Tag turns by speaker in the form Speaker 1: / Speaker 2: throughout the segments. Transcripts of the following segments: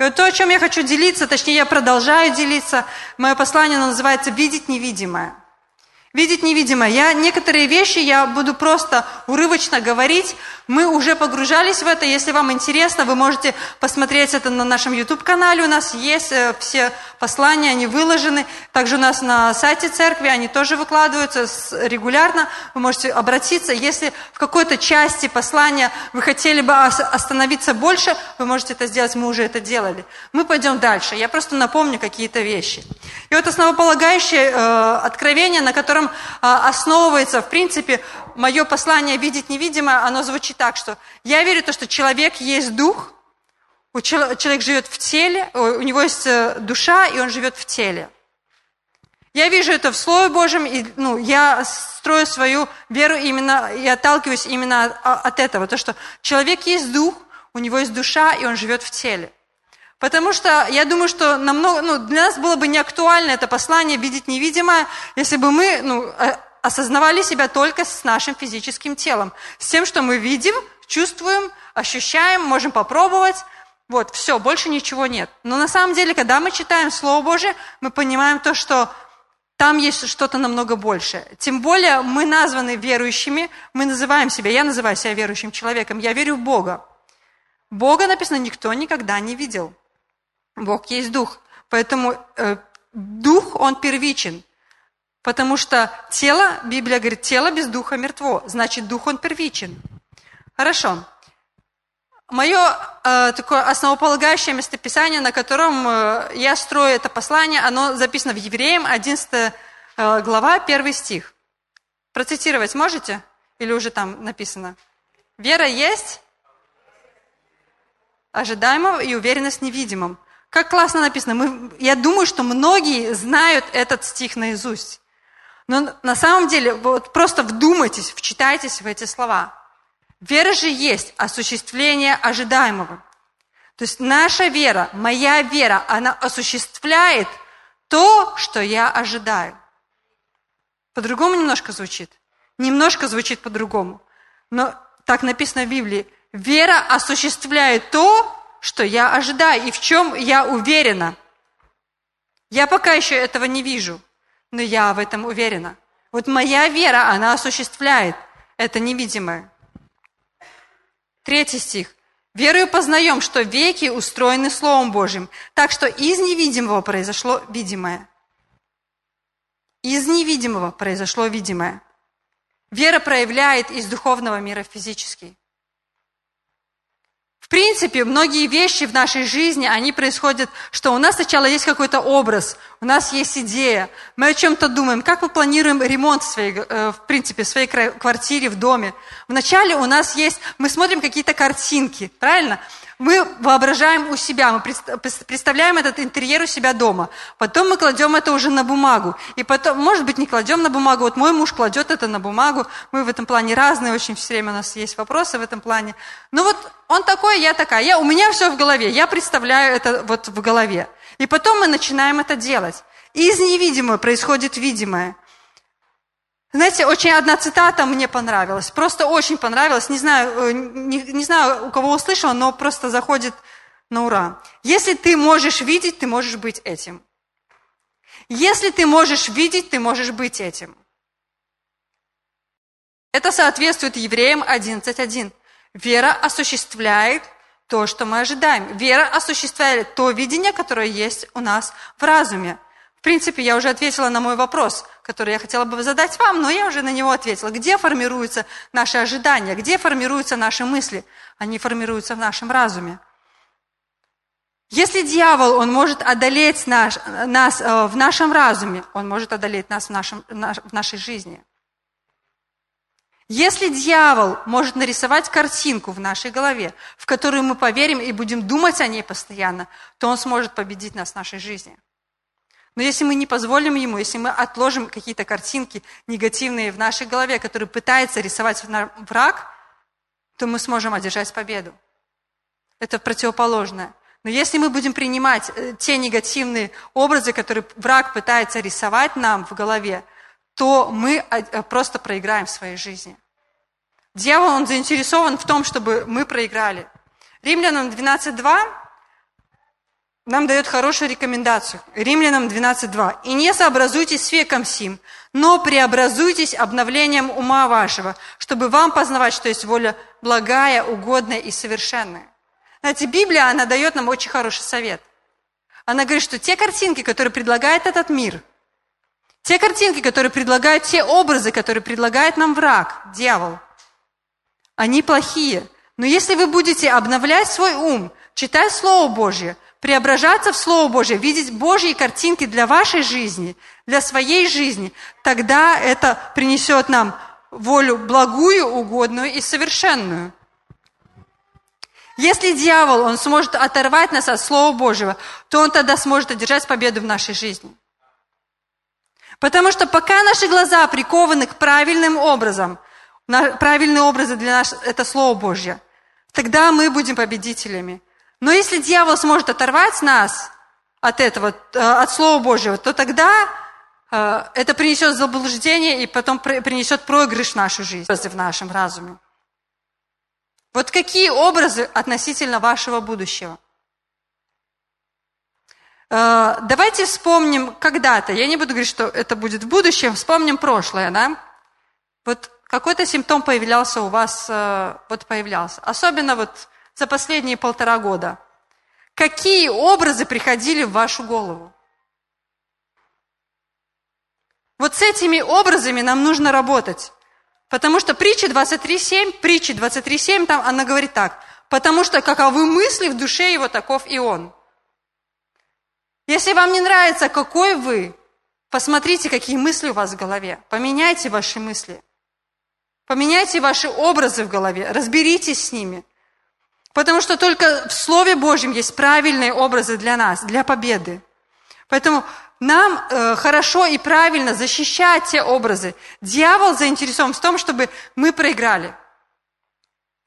Speaker 1: И вот то, о чем я хочу делиться, точнее, я продолжаю делиться, мое послание называется «Видеть невидимое». Видеть невидимое. Я некоторые вещи я буду просто урывочно говорить. Мы уже погружались в это. Если вам интересно, вы можете посмотреть это на нашем YouTube-канале. У нас есть э, все послания, они выложены. Также у нас на сайте церкви они тоже выкладываются регулярно. Вы можете обратиться. Если в какой-то части послания вы хотели бы остановиться больше, вы можете это сделать. Мы уже это делали. Мы пойдем дальше. Я просто напомню какие-то вещи. И вот основополагающее э, откровение, на котором котором а, основывается, в принципе, мое послание «Видеть невидимое», оно звучит так, что я верю в то, что человек есть дух, человек живет в теле, у него есть э, душа, и он живет в теле. Я вижу это в Слове Божьем, и ну, я строю свою веру именно, и отталкиваюсь именно от, от этого, то, что человек есть дух, у него есть душа, и он живет в теле. Потому что я думаю, что намного, ну, для нас было бы не актуально это послание видеть невидимое, если бы мы ну, осознавали себя только с нашим физическим телом, с тем, что мы видим, чувствуем, ощущаем, можем попробовать. Вот, все, больше ничего нет. Но на самом деле, когда мы читаем Слово Божие, мы понимаем то, что там есть что-то намного большее. Тем более мы названы верующими, мы называем себя, я называю себя верующим человеком, я верю в Бога. Бога, написано, никто никогда не видел. Бог есть Дух. Поэтому э, Дух, Он первичен. Потому что тело, Библия говорит, тело без Духа мертво. Значит, Дух, Он первичен. Хорошо. Мое э, такое основополагающее местописание, на котором э, я строю это послание, оно записано в Евреям, 11 э, глава, 1 стих. Процитировать можете? Или уже там написано? Вера есть ожидаемого и уверенность в невидимом. Как классно написано. Мы, я думаю, что многие знают этот стих наизусть. Но на самом деле, вот просто вдумайтесь, вчитайтесь в эти слова. Вера же есть осуществление ожидаемого. То есть наша вера, моя вера, она осуществляет то, что я ожидаю. По-другому немножко звучит. Немножко звучит по-другому. Но так написано в Библии. Вера осуществляет то, что я ожидаю и в чем я уверена. Я пока еще этого не вижу, но я в этом уверена. Вот моя вера, она осуществляет это невидимое. Третий стих. Верою познаем, что веки устроены Словом Божьим, так что из невидимого произошло видимое. Из невидимого произошло видимое. Вера проявляет из духовного мира физический принципе, многие вещи в нашей жизни, они происходят, что у нас сначала есть какой-то образ, у нас есть идея, мы о чем-то думаем, как мы планируем ремонт в, своей, э, в принципе, в своей квартире, в доме. Вначале у нас есть, мы смотрим какие-то картинки, правильно? Мы воображаем у себя, мы представляем этот интерьер у себя дома. Потом мы кладем это уже на бумагу. И потом, может быть, не кладем на бумагу. Вот мой муж кладет это на бумагу. Мы в этом плане разные, очень все время у нас есть вопросы в этом плане. Ну вот он такой, я такая. Я, у меня все в голове. Я представляю это вот в голове. И потом мы начинаем это делать. Из невидимого происходит видимое. Знаете, очень одна цитата мне понравилась, просто очень понравилась, не знаю, э, не, не знаю, у кого услышала, но просто заходит на ура. Если ты можешь видеть, ты можешь быть этим. Если ты можешь видеть, ты можешь быть этим. Это соответствует Евреям 11.1. Вера осуществляет то, что мы ожидаем. Вера осуществляет то видение, которое есть у нас в разуме. В принципе, я уже ответила на мой вопрос, который я хотела бы задать вам, но я уже на него ответила. Где формируются наши ожидания? Где формируются наши мысли? Они формируются в нашем разуме. Если дьявол, он может одолеть наш, нас э, в нашем разуме, он может одолеть нас в, нашем, в нашей жизни. Если дьявол может нарисовать картинку в нашей голове, в которую мы поверим и будем думать о ней постоянно, то он сможет победить нас в нашей жизни. Но если мы не позволим ему, если мы отложим какие-то картинки негативные в нашей голове, которые пытается рисовать враг, то мы сможем одержать победу. Это противоположное. Но если мы будем принимать э, те негативные образы, которые враг пытается рисовать нам в голове, то мы э, просто проиграем в своей жизни. Дьявол, он заинтересован в том, чтобы мы проиграли. Римлянам 12.2 нам дает хорошую рекомендацию. Римлянам 12.2. «И не сообразуйтесь с веком сим, но преобразуйтесь обновлением ума вашего, чтобы вам познавать, что есть воля благая, угодная и совершенная». Знаете, Библия, она дает нам очень хороший совет. Она говорит, что те картинки, которые предлагает этот мир, те картинки, которые предлагают, те образы, которые предлагает нам враг, дьявол, они плохие. Но если вы будете обновлять свой ум, читать Слово Божье, преображаться в Слово Божье, видеть Божьи картинки для вашей жизни, для своей жизни, тогда это принесет нам волю благую, угодную и совершенную. Если дьявол, он сможет оторвать нас от Слова Божьего, то он тогда сможет одержать победу в нашей жизни. Потому что пока наши глаза прикованы к правильным образам, правильные образы для нас – это Слово Божье, тогда мы будем победителями. Но если дьявол сможет оторвать нас от этого, э, от Слова Божьего, то тогда э, это принесет заблуждение и потом принесет проигрыш в нашу жизнь, в нашем разуме. Вот какие образы относительно вашего будущего? Э, давайте вспомним когда-то, я не буду говорить, что это будет в будущем, вспомним прошлое, да? Вот какой-то симптом появлялся у вас, вот появлялся, особенно вот за последние полтора года. Какие образы приходили в вашу голову? Вот с этими образами нам нужно работать. Потому что притча 23.7, притча 23.7, там она говорит так. Потому что каковы мысли в душе его, таков и он. Если вам не нравится, какой вы, посмотрите, какие мысли у вас в голове. Поменяйте ваши мысли. Поменяйте ваши образы в голове, разберитесь с ними. Потому что только в Слове Божьем есть правильные образы для нас, для победы. Поэтому нам э, хорошо и правильно защищать те образы. Дьявол заинтересован в том, чтобы мы проиграли.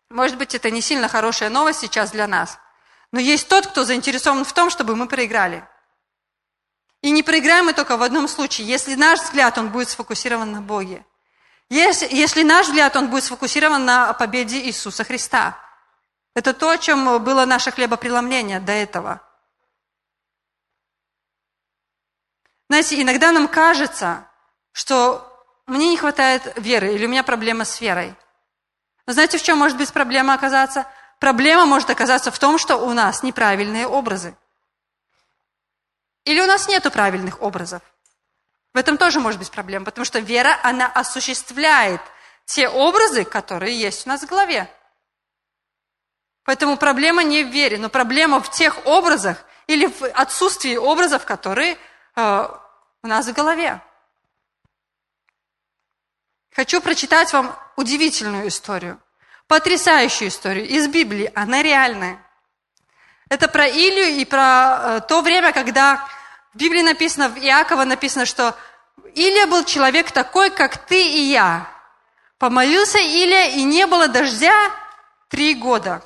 Speaker 1: Может быть, это не сильно хорошая новость сейчас для нас. Но есть тот, кто заинтересован в том, чтобы мы проиграли. И не проиграем мы только в одном случае, если наш взгляд, он будет сфокусирован на Боге. Если, если наш взгляд, он будет сфокусирован на победе Иисуса Христа. Это то, о чем было наше хлебопреломление до этого – Знаете, иногда нам кажется, что мне не хватает веры, или у меня проблема с верой. Но знаете, в чем может быть проблема оказаться? Проблема может оказаться в том, что у нас неправильные образы. Или у нас нет правильных образов. В этом тоже может быть проблема, потому что вера, она осуществляет те образы, которые есть у нас в голове. Поэтому проблема не в вере, но проблема в тех образах или в отсутствии образов, которые Э, у нас в голове. Хочу прочитать вам удивительную историю, потрясающую историю из Библии. Она реальная. Это про Илью и про э, то время, когда в Библии написано, в Иакова написано, что Илия был человек такой, как ты и я. Помолился Илия, и не было дождя три года.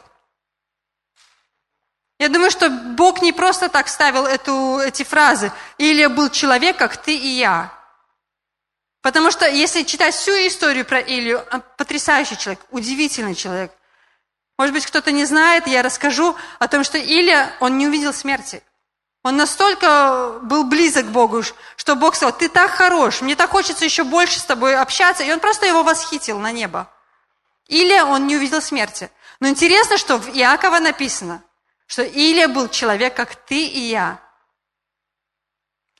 Speaker 1: Я думаю, что Бог не просто так ставил эту, эти фразы. Илия был человек, как ты и я. Потому что если читать всю историю про Илью, он потрясающий человек, удивительный человек. Может быть, кто-то не знает, я расскажу о том, что Илия, он не увидел смерти. Он настолько был близок к Богу, что Бог сказал, ты так хорош, мне так хочется еще больше с тобой общаться. И он просто его восхитил на небо. Илия, он не увидел смерти. Но интересно, что в Иакова написано, что Илия был человек, как ты и я.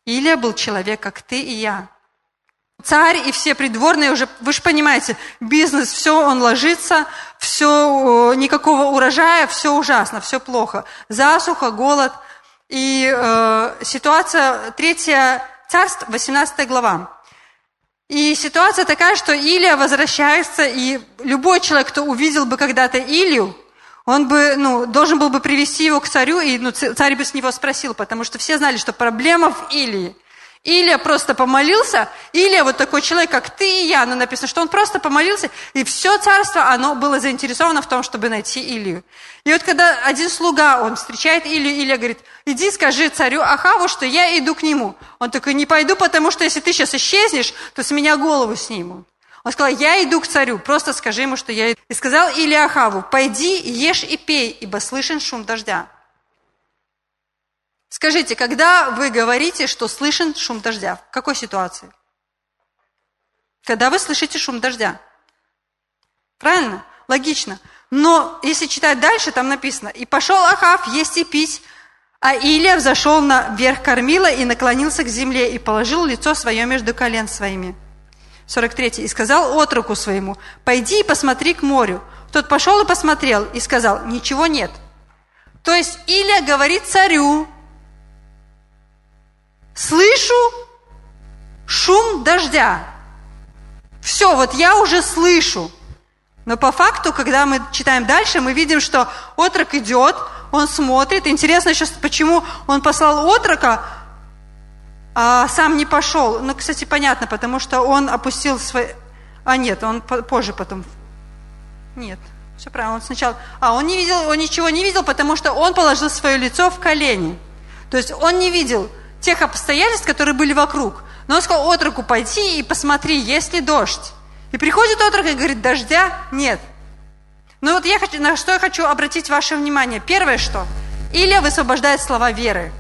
Speaker 1: Илия был человек, как ты и я. Царь и все придворные уже, вы же понимаете, бизнес, все, он ложится, все, никакого урожая, все ужасно, все плохо. Засуха, голод. И э, ситуация, третья царство, 18 глава. И ситуация такая, что Илия возвращается, и любой человек, кто увидел бы когда-то Илью, он бы, ну, должен был бы привести его к царю, и ну, царь бы с него спросил, потому что все знали, что проблема в Илии. Илия просто помолился, Илия вот такой человек, как ты и я, но написано, что он просто помолился, и все царство, оно было заинтересовано в том, чтобы найти Илию. И вот когда один слуга, он встречает Илию, Илия говорит, иди скажи царю Ахаву, что я иду к нему. Он такой, не пойду, потому что если ты сейчас исчезнешь, то с меня голову снимут. Он сказал, я иду к царю, просто скажи ему, что я иду. И сказал Илиахаву, пойди, ешь и пей, ибо слышен шум дождя. Скажите, когда вы говорите, что слышен шум дождя, в какой ситуации? Когда вы слышите шум дождя. Правильно? Логично. Но если читать дальше, там написано, «И пошел Ахав есть и пить, а Илия взошел на верх кормила и наклонился к земле и положил лицо свое между колен своими». 43. «И сказал отроку своему, пойди и посмотри к морю. Тот пошел и посмотрел, и сказал, ничего нет». То есть Илия говорит царю, слышу шум дождя. Все, вот я уже слышу. Но по факту, когда мы читаем дальше, мы видим, что отрок идет, он смотрит. Интересно сейчас, почему он послал отрока, а сам не пошел. Ну, кстати, понятно, потому что он опустил свой... А нет, он позже потом... Нет, все правильно, он сначала... А, он не видел, он ничего не видел, потому что он положил свое лицо в колени. То есть он не видел тех обстоятельств, которые были вокруг. Но он сказал отроку, пойти и посмотри, есть ли дождь. И приходит отрок и говорит, дождя нет. Ну вот я хочу, на что я хочу обратить ваше внимание. Первое что? Илья высвобождает слова веры.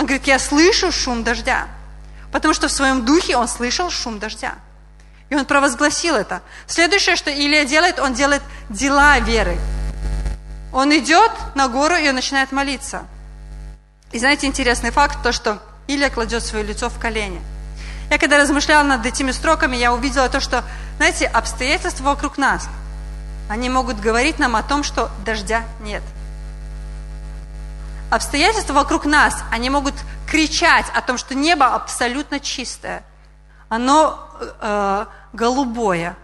Speaker 1: Он говорит, я слышу шум дождя. Потому что в своем духе он слышал шум дождя. И он провозгласил это. Следующее, что Илья делает, он делает дела веры. Он идет на гору и он начинает молиться. И знаете, интересный факт, то, что Илья кладет свое лицо в колени. Я когда размышляла над этими строками, я увидела то, что, знаете, обстоятельства вокруг нас, они могут говорить нам о том, что дождя нет. Обстоятельства вокруг нас, они могут кричать о том, что небо абсолютно чистое. Оно э, голубое.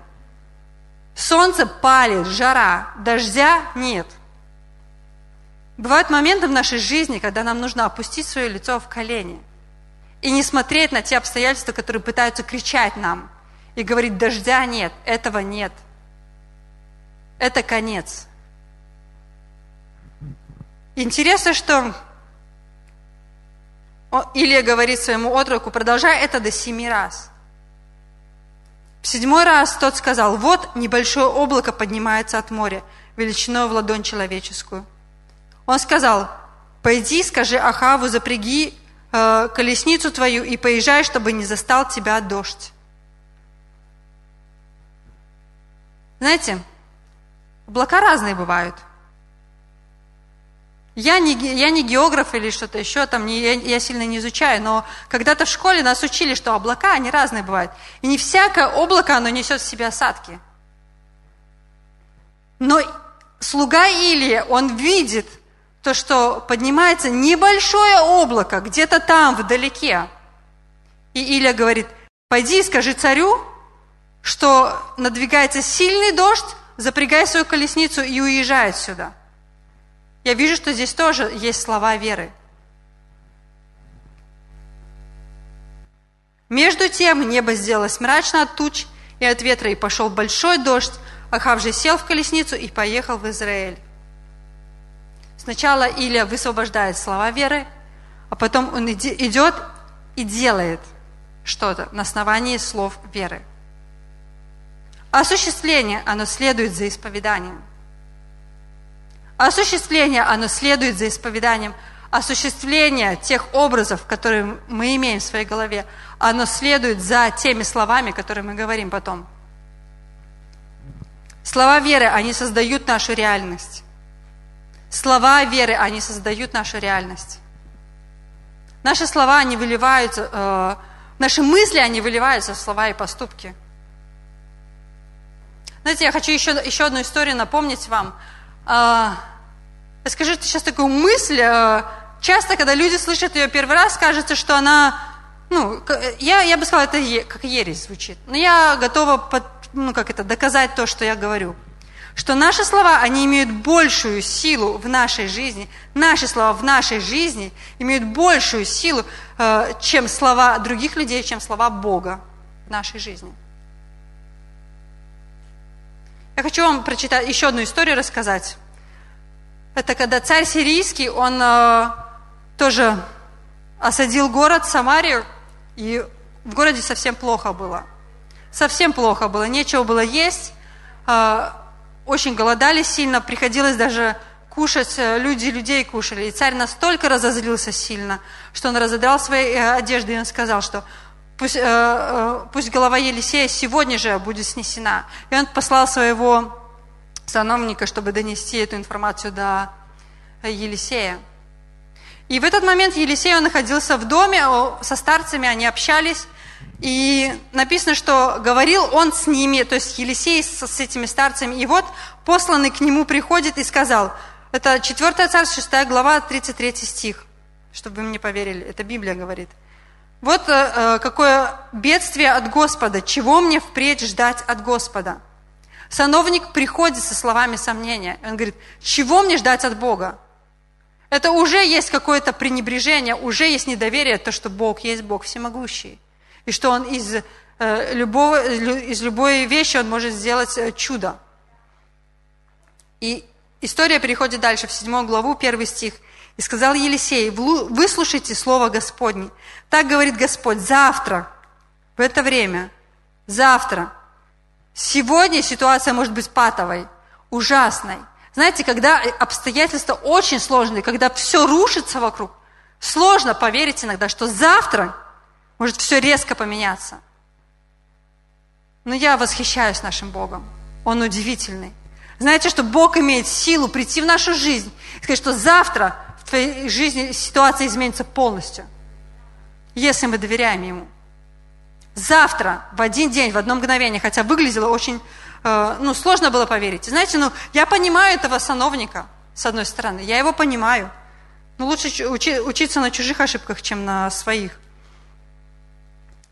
Speaker 1: Солнце палит, жара, дождя нет. Бывают моменты в нашей жизни, когда нам нужно опустить свое лицо в колени и не смотреть на те обстоятельства, которые пытаются кричать нам и говорить, дождя нет, этого нет. Это конец. Интересно, что Илия говорит своему отроку, продолжай это до семи раз. В седьмой раз тот сказал, вот небольшое облако поднимается от моря, величиной в ладонь человеческую. Он сказал, пойди, скажи Ахаву, запряги э, колесницу твою и поезжай, чтобы не застал тебя дождь. Знаете, облака разные бывают. Я не, я не географ или что-то еще, там не, я, я сильно не изучаю, но когда-то в школе нас учили, что облака, они разные бывают. И не всякое облако, оно несет в себе осадки. Но слуга Илия, он видит – то, что поднимается небольшое облако где-то там, вдалеке. И Илья говорит, пойди и скажи царю, что надвигается сильный дождь, запрягай свою колесницу и уезжай отсюда. Я вижу, что здесь тоже есть слова веры. Между тем небо сделалось мрачно от туч и от ветра, и пошел большой дождь. Ахав же сел в колесницу и поехал в Израиль. Сначала Илия высвобождает слова веры, а потом он идет и делает что-то на основании слов веры. Осуществление, оно следует за исповеданием. Осуществление, оно следует за исповеданием. Осуществление тех образов, которые мы имеем в своей голове, оно следует за теми словами, которые мы говорим потом. Слова веры, они создают нашу реальность. Слова веры, они создают нашу реальность. Наши слова, они выливаются, э, наши мысли, они выливаются в слова и поступки. Знаете, я хочу еще, еще одну историю напомнить вам. Э, скажите сейчас такую мысль. Э, часто, когда люди слышат ее первый раз, кажется, что она, ну, я, я бы сказала, это е, как ересь звучит. Но я готова под, ну, как это, доказать то, что я говорю что наши слова, они имеют большую силу в нашей жизни, наши слова в нашей жизни имеют большую силу, э, чем слова других людей, чем слова Бога в нашей жизни. Я хочу вам прочитать еще одну историю рассказать. Это когда царь сирийский, он э, тоже осадил город Самарию, и в городе совсем плохо было. Совсем плохо было, нечего было есть. Э, очень голодали сильно, приходилось даже кушать, э, люди людей кушали. И царь настолько разозлился сильно, что он разодрал свои э, одежды, и он сказал, что пусть, пусть голова Елисея сегодня же будет снесена. И он послал своего сановника, чтобы донести эту информацию до Елисея. И в этот момент Елисей, он находился в доме со старцами, они общались, и написано, что говорил он с ними, то есть Елисей с, с этими старцами. И вот посланный к нему приходит и сказал, это 4 царство, 6 глава, 33 стих, чтобы вы мне поверили, это Библия говорит. Вот э, э, какое бедствие от Господа, чего мне впредь ждать от Господа? Сановник приходит со словами сомнения. Он говорит, чего мне ждать от Бога? Это уже есть какое-то пренебрежение, уже есть недоверие, то, что Бог есть Бог всемогущий и что Он из, э, любого, из любой вещи Он может сделать э, чудо. И история переходит дальше, в 7 главу, 1 стих. «И сказал Елисей, выслушайте слово Господне. Так говорит Господь, завтра, в это время, завтра, сегодня ситуация может быть патовой, ужасной. Знаете, когда обстоятельства очень сложные, когда все рушится вокруг, сложно поверить иногда, что завтра может все резко поменяться. Но я восхищаюсь нашим Богом. Он удивительный. Знаете, что Бог имеет силу прийти в нашу жизнь и сказать, что завтра в твоей жизни ситуация изменится полностью, если мы доверяем Ему. Завтра, в один день, в одно мгновение, хотя выглядело очень, э, ну, сложно было поверить. Знаете, ну, я понимаю этого сановника, с одной стороны, я его понимаю. Но лучше учи, учиться на чужих ошибках, чем на своих.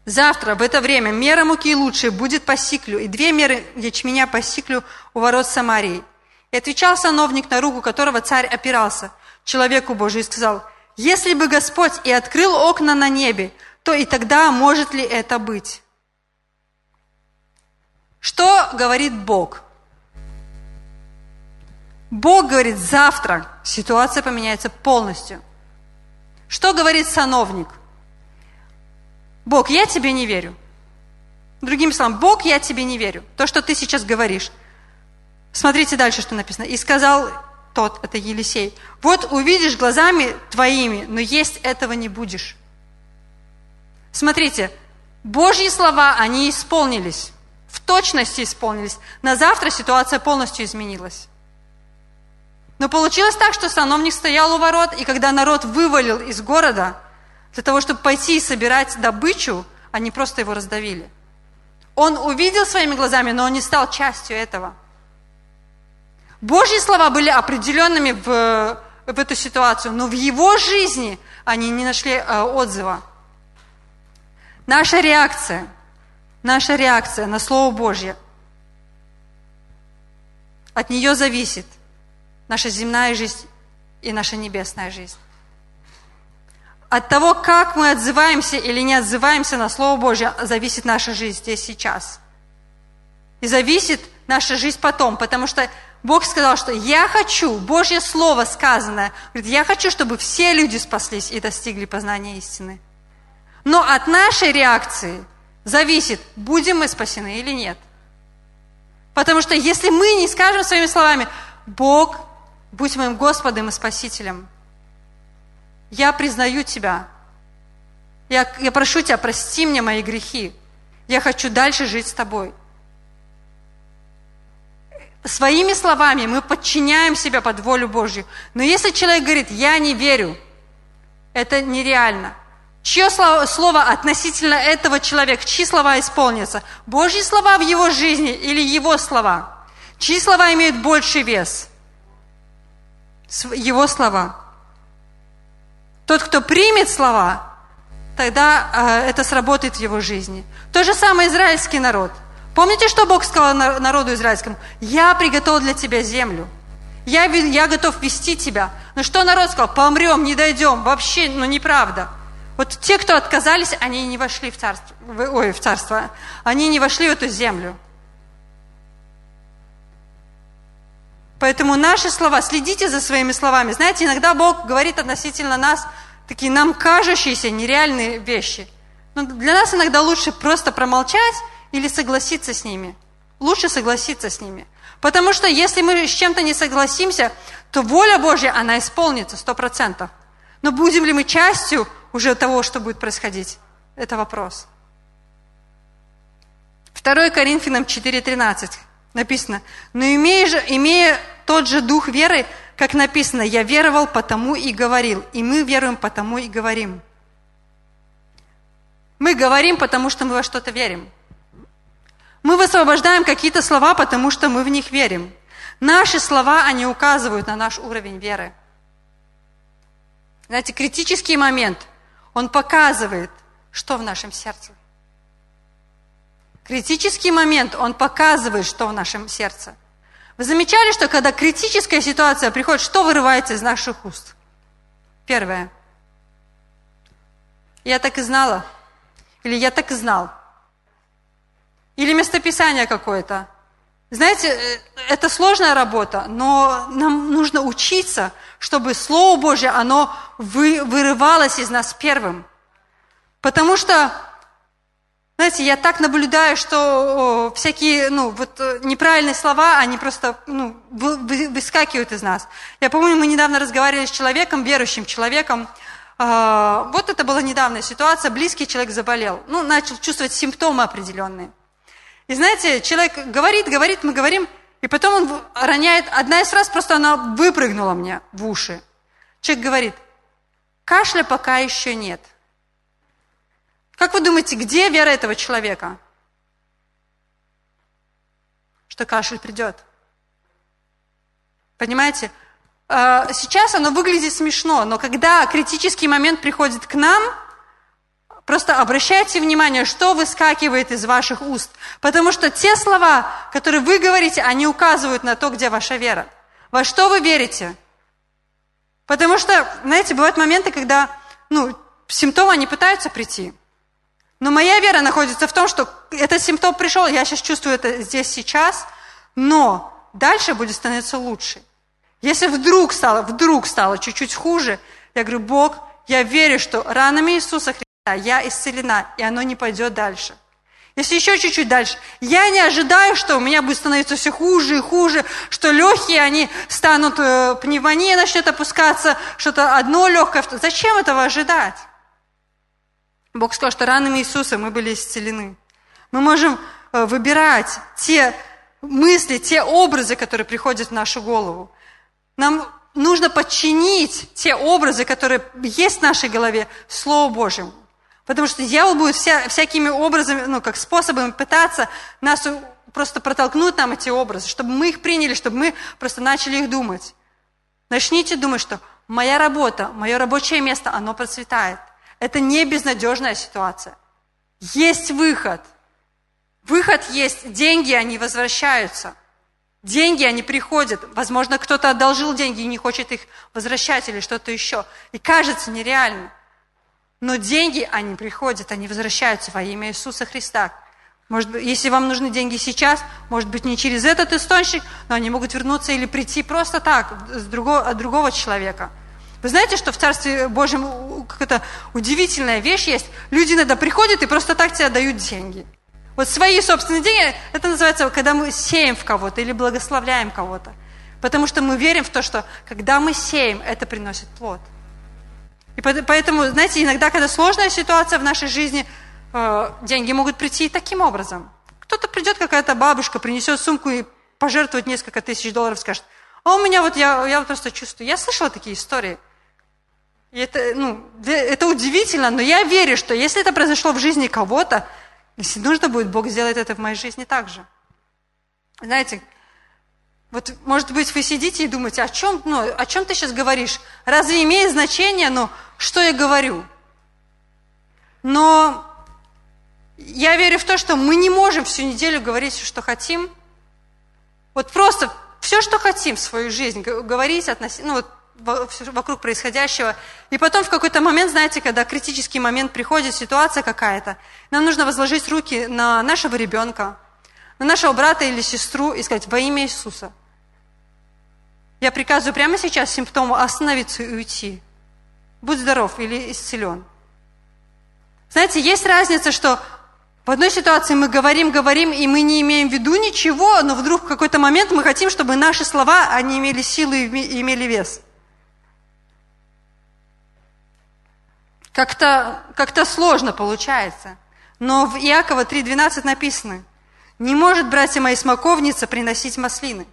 Speaker 1: Завтра в это время мера муки лучшей будет по сиклю, и две меры ячменя по сиклю у ворот Самарии. И отвечал сановник, на руку которого царь опирался, человеку Божию, и сказал, «Если бы Господь и открыл окна на небе, то и тогда может ли это быть?» Что говорит Бог? Бог говорит, завтра ситуация поменяется полностью. Что говорит сановник – Бог, я тебе не верю. Другими словами, Бог, я тебе не верю. То, что ты сейчас говоришь. Смотрите дальше, что написано. И сказал тот, это Елисей, вот увидишь глазами твоими, но есть этого не будешь. Смотрите, Божьи слова, они исполнились, в точности исполнились. На завтра ситуация полностью изменилась. Но получилось так, что сановник стоял у ворот, и когда народ вывалил из города, для того, чтобы пойти и собирать добычу, они просто его раздавили. Он увидел своими глазами, но он не стал частью этого. Божьи слова были определенными в, в эту ситуацию, но в его жизни они не нашли э, отзыва. Наша реакция, наша реакция на Слово Божье, от нее зависит наша земная жизнь и наша небесная жизнь. От того, как мы отзываемся или не отзываемся на Слово Божье, зависит наша жизнь здесь сейчас. И зависит наша жизнь потом, потому что Бог сказал, что я хочу, Божье Слово сказанное, говорит, я хочу, чтобы все люди спаслись и достигли познания истины. Но от нашей реакции зависит, будем мы спасены или нет. Потому что если мы не скажем своими словами, Бог, будь моим Господом и Спасителем, я признаю Тебя. Я, я прошу Тебя, прости мне мои грехи. Я хочу дальше жить с Тобой. Своими словами мы подчиняем себя под волю Божью. Но если человек говорит, я не верю, это нереально. Чье слово, слово относительно этого человека, чьи слова исполнятся? Божьи слова в его жизни или его слова? Чьи слова имеют больший вес? Его слова. Тот, кто примет слова, тогда э, это сработает в его жизни. То же самое израильский народ. Помните, что Бог сказал народу израильскому? «Я приготовил для тебя землю. Я, я готов вести тебя». Но что народ сказал? «Помрем, не дойдем». Вообще, ну неправда. Вот те, кто отказались, они не вошли в царство. Ой, в царство. Они не вошли в эту землю. Поэтому наши слова, следите за своими словами. Знаете, иногда Бог говорит относительно нас такие нам кажущиеся нереальные вещи. Но для нас иногда лучше просто промолчать или согласиться с ними. Лучше согласиться с ними. Потому что если мы с чем-то не согласимся, то воля Божья, она исполнится сто процентов. Но будем ли мы частью уже того, что будет происходить? Это вопрос. 2 Коринфянам 4.13 написано, «Но имея, же, имея тот же дух веры, как написано, я веровал, потому и говорил, и мы веруем, потому и говорим». Мы говорим, потому что мы во что-то верим. Мы высвобождаем какие-то слова, потому что мы в них верим. Наши слова, они указывают на наш уровень веры. Знаете, критический момент, он показывает, что в нашем сердце. Критический момент, он показывает, что в нашем сердце. Вы замечали, что когда критическая ситуация приходит, что вырывается из наших уст? Первое. Я так и знала. Или я так и знал. Или местописание какое-то. Знаете, э, это сложная работа, но нам нужно учиться, чтобы Слово Божье, оно вы, вырывалось из нас первым. Потому что, знаете, я так наблюдаю, что всякие ну, вот, э, неправильные слова, они просто ну, выскакивают из нас. Я помню, мы недавно разговаривали с человеком, верующим человеком, а, вот это была недавняя ситуация, близкий человек заболел, ну, начал чувствовать симптомы определенные. И знаете, человек говорит, говорит, мы говорим, и потом он роняет, одна из фраз просто она выпрыгнула мне в уши. Человек говорит, кашля пока еще нет. Как вы думаете, где вера этого человека? Что кашель придет. Понимаете? А, сейчас оно выглядит смешно, но когда критический момент приходит к нам, просто обращайте внимание, что выскакивает из ваших уст. Потому что те слова, которые вы говорите, они указывают на то, где ваша вера. Во что вы верите? Потому что, знаете, бывают моменты, когда ну, симптомы, они пытаются прийти. Но моя вера находится в том, что этот симптом пришел, я сейчас чувствую это здесь сейчас, но дальше будет становиться лучше. Если вдруг стало, вдруг стало чуть-чуть хуже, я говорю, Бог, я верю, что ранами Иисуса Христа я исцелена, и оно не пойдет дальше. Если еще чуть-чуть дальше, я не ожидаю, что у меня будет становиться все хуже и хуже, что легкие, они станут, э, пневмония начнет опускаться, что-то одно легкое. Зачем этого ожидать? Бог сказал, что ранами Иисуса мы были исцелены. Мы можем э, выбирать те мысли, те образы, которые приходят в нашу голову. Нам нужно подчинить те образы, которые есть в нашей голове, Слову Божьему. Потому что дьявол будет вся, всякими образами, ну, как способами пытаться нас просто протолкнуть нам эти образы, чтобы мы их приняли, чтобы мы просто начали их думать. Начните думать, что моя работа, мое рабочее место, оно процветает. Это не безнадежная ситуация. Есть выход. Выход есть. Деньги, они возвращаются. Деньги, они приходят. Возможно, кто-то одолжил деньги и не хочет их возвращать или что-то еще. И кажется нереально. Но деньги, они приходят, они возвращаются во имя Иисуса Христа. Может быть, если вам нужны деньги сейчас, может быть, не через этот источник, но они могут вернуться или прийти просто так, с другого, от другого человека. Вы знаете, что в Царстве Божьем какая-то удивительная вещь есть? Люди иногда приходят и просто так тебе дают деньги – вот свои собственные деньги, это называется, когда мы сеем в кого-то или благословляем кого-то. Потому что мы верим в то, что когда мы сеем, это приносит плод. И поэтому, знаете, иногда, когда сложная ситуация в нашей жизни, э, деньги могут прийти таким образом. Кто-то придет, какая-то бабушка, принесет сумку и пожертвует несколько тысяч долларов, скажет, а у меня вот, я, я просто чувствую. Я слышала такие истории. И это, ну, это удивительно, но я верю, что если это произошло в жизни кого-то, если нужно будет, Бог сделает это в моей жизни также. Знаете, вот, может быть, вы сидите и думаете, о чем, ну, о чем ты сейчас говоришь? Разве имеет значение, ну, что я говорю? Но я верю в то, что мы не можем всю неделю говорить, что хотим. Вот просто все, что хотим в свою жизнь, говорить относительно, ну, вот, вокруг происходящего. И потом в какой-то момент, знаете, когда критический момент приходит, ситуация какая-то, нам нужно возложить руки на нашего ребенка, на нашего брата или сестру и сказать во имя Иисуса. Я приказываю прямо сейчас симптому остановиться и уйти. Будь здоров или исцелен. Знаете, есть разница, что В одной ситуации мы говорим, говорим, и мы не имеем в виду ничего, но вдруг в какой-то момент мы хотим, чтобы наши слова, они имели силу и имели вес. Как-то как сложно получается. Но в Иакова 3.12 написано, «Не может, братья мои, смоковница приносить маслины».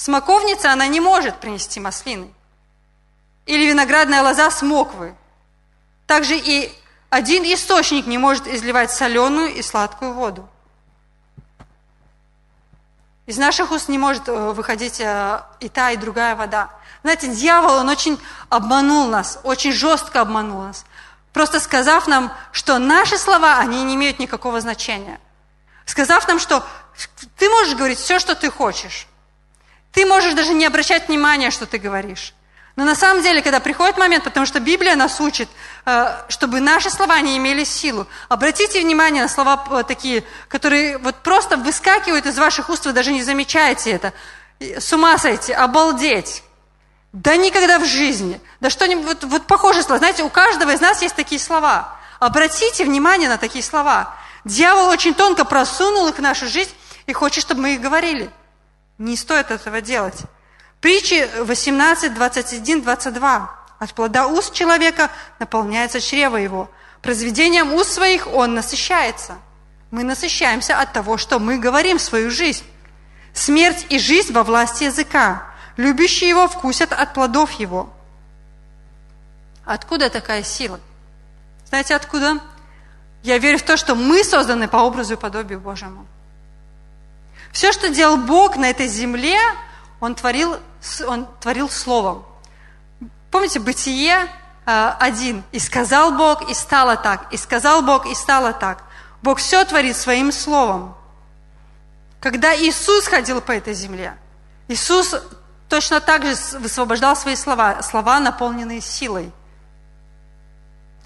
Speaker 1: Смоковница, она не может принести маслины. Или виноградная лоза смоквы. Также и один источник не может изливать соленую и сладкую воду. Из наших уст не может э, выходить э, и та, и другая вода. Знаете, дьявол, он очень обманул нас, очень жестко обманул нас. Просто сказав нам, что наши слова, они не имеют никакого значения. Сказав нам, что ты можешь говорить все, что ты хочешь. Ты можешь даже не обращать внимания, что ты говоришь. Но на самом деле, когда приходит момент, потому что Библия нас учит, э, чтобы наши слова не имели силу. Обратите внимание на слова э, такие, которые вот просто выскакивают из ваших уст, вы даже не замечаете это. С ума сойти, обалдеть. Да никогда в жизни. Да что-нибудь, вот, вот похожие слова. Знаете, у каждого из нас есть такие слова. Обратите внимание на такие слова. Дьявол очень тонко просунул их в нашу жизнь и хочет, чтобы мы их говорили. Не стоит этого делать. Притчи 18, 21, 22. От плода уст человека наполняется чрево его. Произведением уст своих он насыщается. Мы насыщаемся от того, что мы говорим свою жизнь. Смерть и жизнь во власти языка. Любящие его вкусят от плодов его. Откуда такая сила? Знаете, откуда? Я верю в то, что мы созданы по образу и подобию Божьему. Все, что делал Бог на этой земле, Он творил, он творил Словом. Помните, Бытие э, один. «И сказал Бог, и стало так. И сказал Бог, и стало так». Бог все творит своим Словом. Когда Иисус ходил по этой земле, Иисус точно так же высвобождал свои слова, слова, наполненные силой.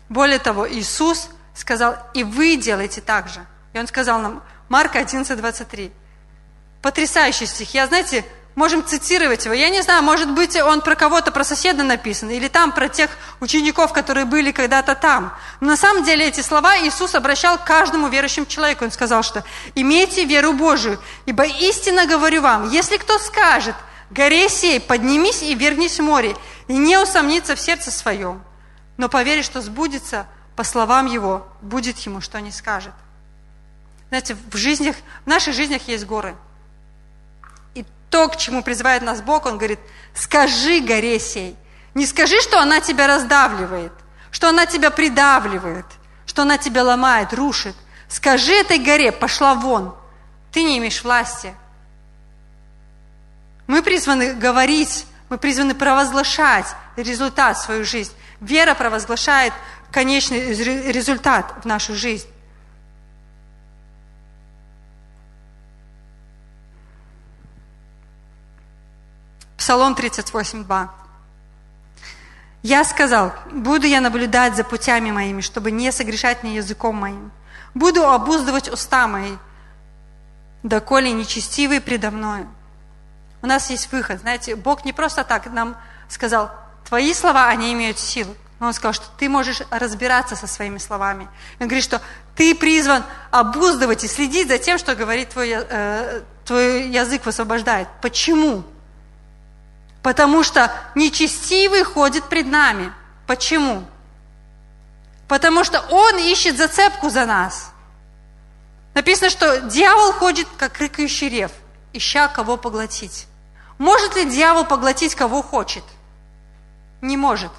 Speaker 1: Более того, Иисус сказал, и вы делаете так же. И Он сказал нам, Марка 11, 23. Потрясающий стих. Я, знаете, можем цитировать его. Я не знаю, может быть, он про кого-то, про соседа написан, или там про тех учеников, которые были когда-то там. Но на самом деле эти слова Иисус обращал к каждому верующему человеку. Он сказал, что «имейте веру Божию, ибо истинно говорю вам, если кто скажет – Горе сей, поднимись и вернись в море, и не усомниться в сердце своем, но поверь, что сбудется, по словам его, будет ему, что не скажет. Знаете, в, жизнях, в наших жизнях есть горы. То, к чему призывает нас Бог, Он говорит, скажи горе сей. Не скажи, что она тебя раздавливает, что она тебя придавливает, что она тебя ломает, рушит. Скажи этой горе, пошла вон. Ты не имеешь власти, мы призваны говорить, мы призваны провозглашать результат в свою жизнь. Вера провозглашает конечный результат в нашу жизнь. Псалом 38.2. «Я сказал, буду я наблюдать за путями моими, чтобы не согрешать мне языком моим. Буду обуздывать уста мои, доколе нечестивый предо мною у нас есть выход. Знаете, Бог не просто так нам сказал, твои слова, они имеют силу. Но Он сказал, что ты можешь разбираться со своими словами. Он говорит, что ты призван обуздывать и следить за тем, что говорит твой, э, твой язык высвобождает. Почему? Потому что нечестивый ходит пред нами. Почему? Потому что он ищет зацепку за нас. Написано, что дьявол ходит, как рыкающий рев, ища кого поглотить. Может ли дьявол поглотить кого хочет? Не может.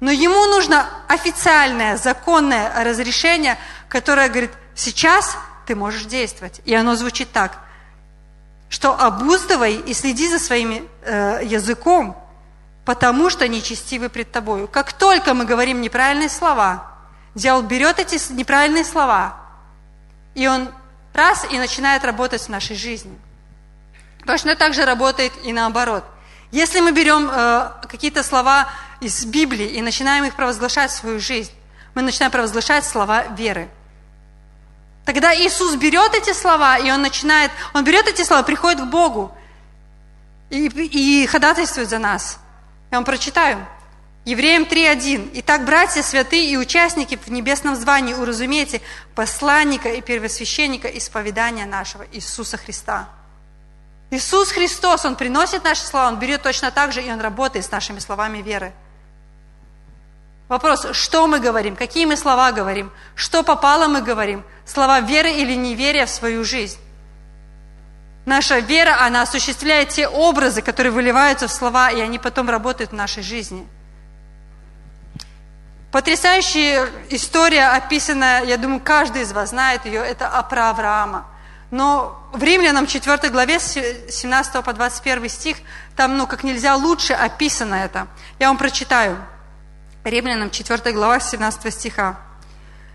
Speaker 1: Но ему нужно официальное, законное разрешение, которое говорит, сейчас ты можешь действовать. И оно звучит так, что обуздывай и следи за своим э, языком, потому что нечестивы пред тобою. Как только мы говорим неправильные слова, дьявол берет эти неправильные слова, и он раз и начинает работать в нашей жизни – Точно так же работает и наоборот. Если мы берем э, какие-то слова из Библии и начинаем их провозглашать в свою жизнь, мы начинаем провозглашать слова веры. Тогда Иисус берет эти слова, и Он начинает, Он берет эти слова, приходит к Богу и, и ходатайствует за нас. Я вам прочитаю. Евреям 3.1. «Итак, братья святые и участники в небесном звании, уразумейте посланника и первосвященника исповедания нашего Иисуса Христа». Иисус Христос, Он приносит наши слова, Он берет точно так же, и Он работает с нашими словами веры. Вопрос, что мы говорим, какие мы слова говорим, что попало мы говорим, слова веры или неверия в свою жизнь. Наша вера, она осуществляет те образы, которые выливаются в слова, и они потом работают в нашей жизни. Потрясающая история, описанная, я думаю, каждый из вас знает ее, это про Авраама. Но в Римлянам 4 главе с 17 по 21 стих, там ну как нельзя лучше описано это. Я вам прочитаю. Римлянам 4 глава 17 стиха.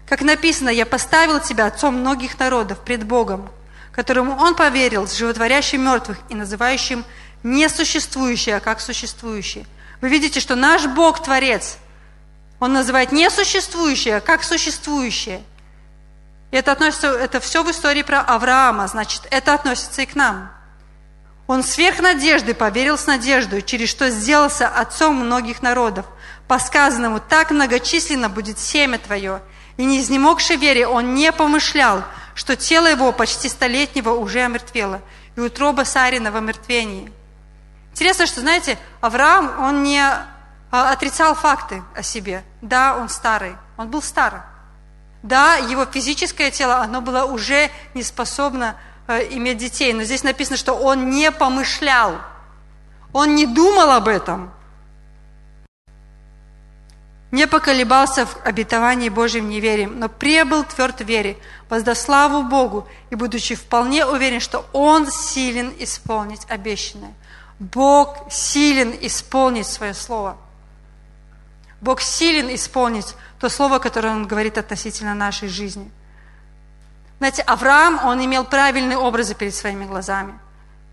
Speaker 1: Как написано, «Я поставил тебя отцом многих народов пред Богом, которому он поверил, животворящим мертвых и называющим несуществующее, а как существующее». Вы видите, что наш Бог – Творец. Он называет несуществующее, а как существующее. И это относится, это все в истории про Авраама, значит, это относится и к нам. Он сверх надежды поверил с надеждой, через что сделался отцом многих народов, по сказанному, так многочисленно будет семя твое. И не изнемогший вере он не помышлял, что тело его почти столетнего уже омертвело, и утроба Сарина в омертвении. Интересно, что, знаете, Авраам, он не а, отрицал факты о себе. Да, он старый, он был старый. Да, его физическое тело, оно было уже не способно э, иметь детей, но здесь написано, что он не помышлял, он не думал об этом – не поколебался в обетовании Божьим неверием, но пребыл тверд в вере, воздав славу Богу и будучи вполне уверен, что Он силен исполнить обещанное. Бог силен исполнить свое слово. Бог силен исполнить то слово, которое Он говорит относительно нашей жизни. Знаете, Авраам, он имел правильные образы перед своими глазами.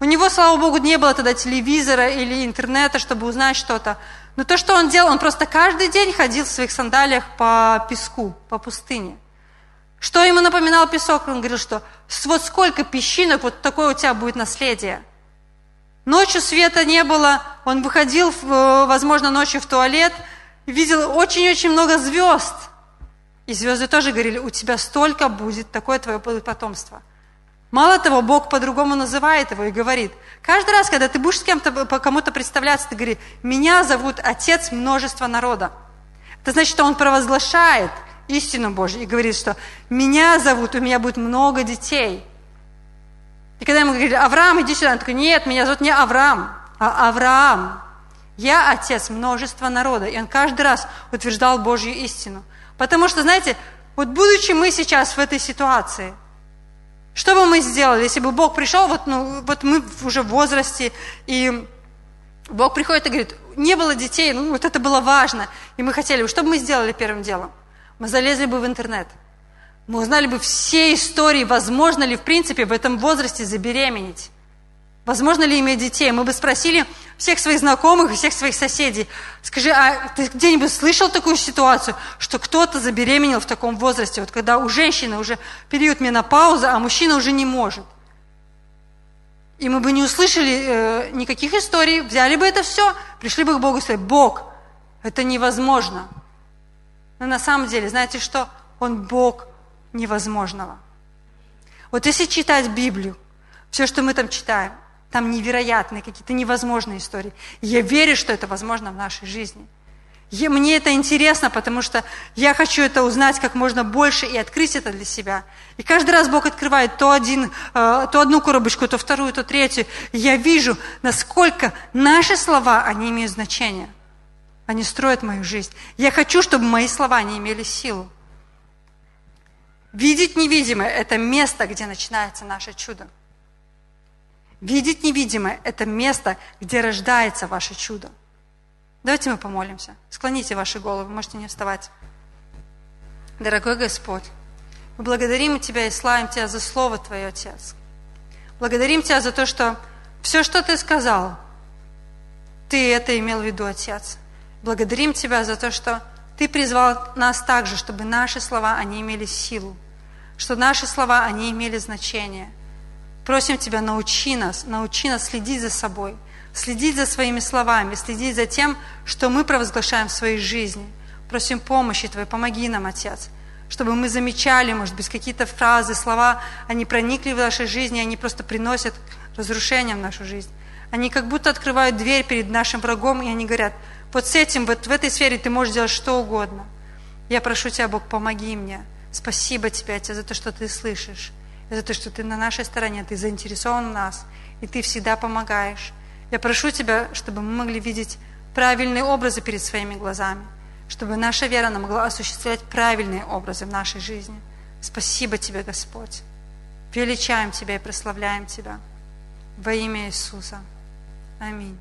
Speaker 1: У него, слава Богу, не было тогда телевизора или интернета, чтобы узнать что-то. Но то, что он делал, он просто каждый день ходил в своих сандалиях по песку, по пустыне. Что ему напоминал песок? Он говорил, что вот сколько песчинок, вот такое у тебя будет наследие. Ночью света не было, он выходил, э, возможно, ночью в туалет, видел очень-очень много звезд. И звезды тоже говорили, у тебя столько будет, такое твое потомство – Мало того, Бог по-другому называет его и говорит, каждый раз, когда ты будешь с кем-то, по кому-то представляться, ты говоришь, меня зовут Отец множества народа. Это значит, что он провозглашает истину Божью и говорит, что меня зовут, у меня будет много детей. И когда ему говорили, Авраам, иди сюда, он такой, нет, меня зовут не Авраам, а Авраам. Я отец множества народа. И он каждый раз утверждал Божью истину. Потому что, знаете, вот будучи мы сейчас в этой ситуации – что бы мы сделали, если бы Бог пришел, вот, ну, вот мы уже в возрасте, и Бог приходит и говорит, не было детей, ну вот это было важно, и мы хотели, что бы мы сделали первым делом? Мы залезли бы в интернет, мы узнали бы все истории, возможно ли в принципе в этом возрасте забеременеть. Возможно ли иметь детей? Мы бы спросили всех своих знакомых всех своих соседей. Скажи, а ты где-нибудь слышал такую ситуацию, что кто-то забеременел в таком возрасте, вот когда у женщины уже период менопаузы, а мужчина уже не может? И мы бы не услышали э, никаких историй, взяли бы это все, пришли бы к Богу и сказали, Бог, это невозможно. Но на самом деле, знаете что? Он Бог невозможного. Вот если читать Библию, все, что мы там читаем, там невероятные, какие-то невозможные истории. Я верю, что это возможно в нашей жизни. И мне это интересно, потому что я хочу это узнать как можно больше и открыть это для себя. И каждый раз Бог открывает то, один, э, то одну коробочку, то вторую, то третью. И я вижу, насколько наши слова, они имеют значение. Они строят мою жизнь. Я хочу, чтобы мои слова не имели силу. Видеть невидимое – это место, где начинается наше чудо. Видеть невидимое – это место, где рождается ваше чудо. Давайте мы помолимся. Склоните ваши головы, можете не вставать. Дорогой Господь, мы благодарим Тебя и славим Тебя за Слово Твое, Отец. Благодарим Тебя за то, что все, что Ты сказал, Ты это имел в виду, Отец. Благодарим Тебя за то, что Ты призвал нас также, чтобы наши слова, они имели силу, что наши слова, они имели значение – Просим Тебя, научи нас, научи нас следить за собой, следить за своими словами, следить за тем, что мы провозглашаем в своей жизни. Просим помощи Твоей, помоги нам, Отец, чтобы мы замечали, может быть, какие-то фразы, слова, они проникли в нашей жизни, они просто приносят разрушение в нашу жизнь. Они как будто открывают дверь перед нашим врагом, и они говорят, вот с этим, вот в этой сфере ты можешь делать что угодно. Я прошу Тебя, Бог, помоги мне. Спасибо Тебе, Отец, за то, что Ты слышишь, за то, что Ты на нашей стороне, Ты заинтересован в нас, и Ты всегда помогаешь. Я прошу Тебя, чтобы мы могли видеть правильные образы перед своими глазами, чтобы наша вера могла осуществлять правильные образы в нашей жизни. Спасибо Тебе, Господь. Величаем Тебя и прославляем Тебя. Во имя Иисуса. Аминь.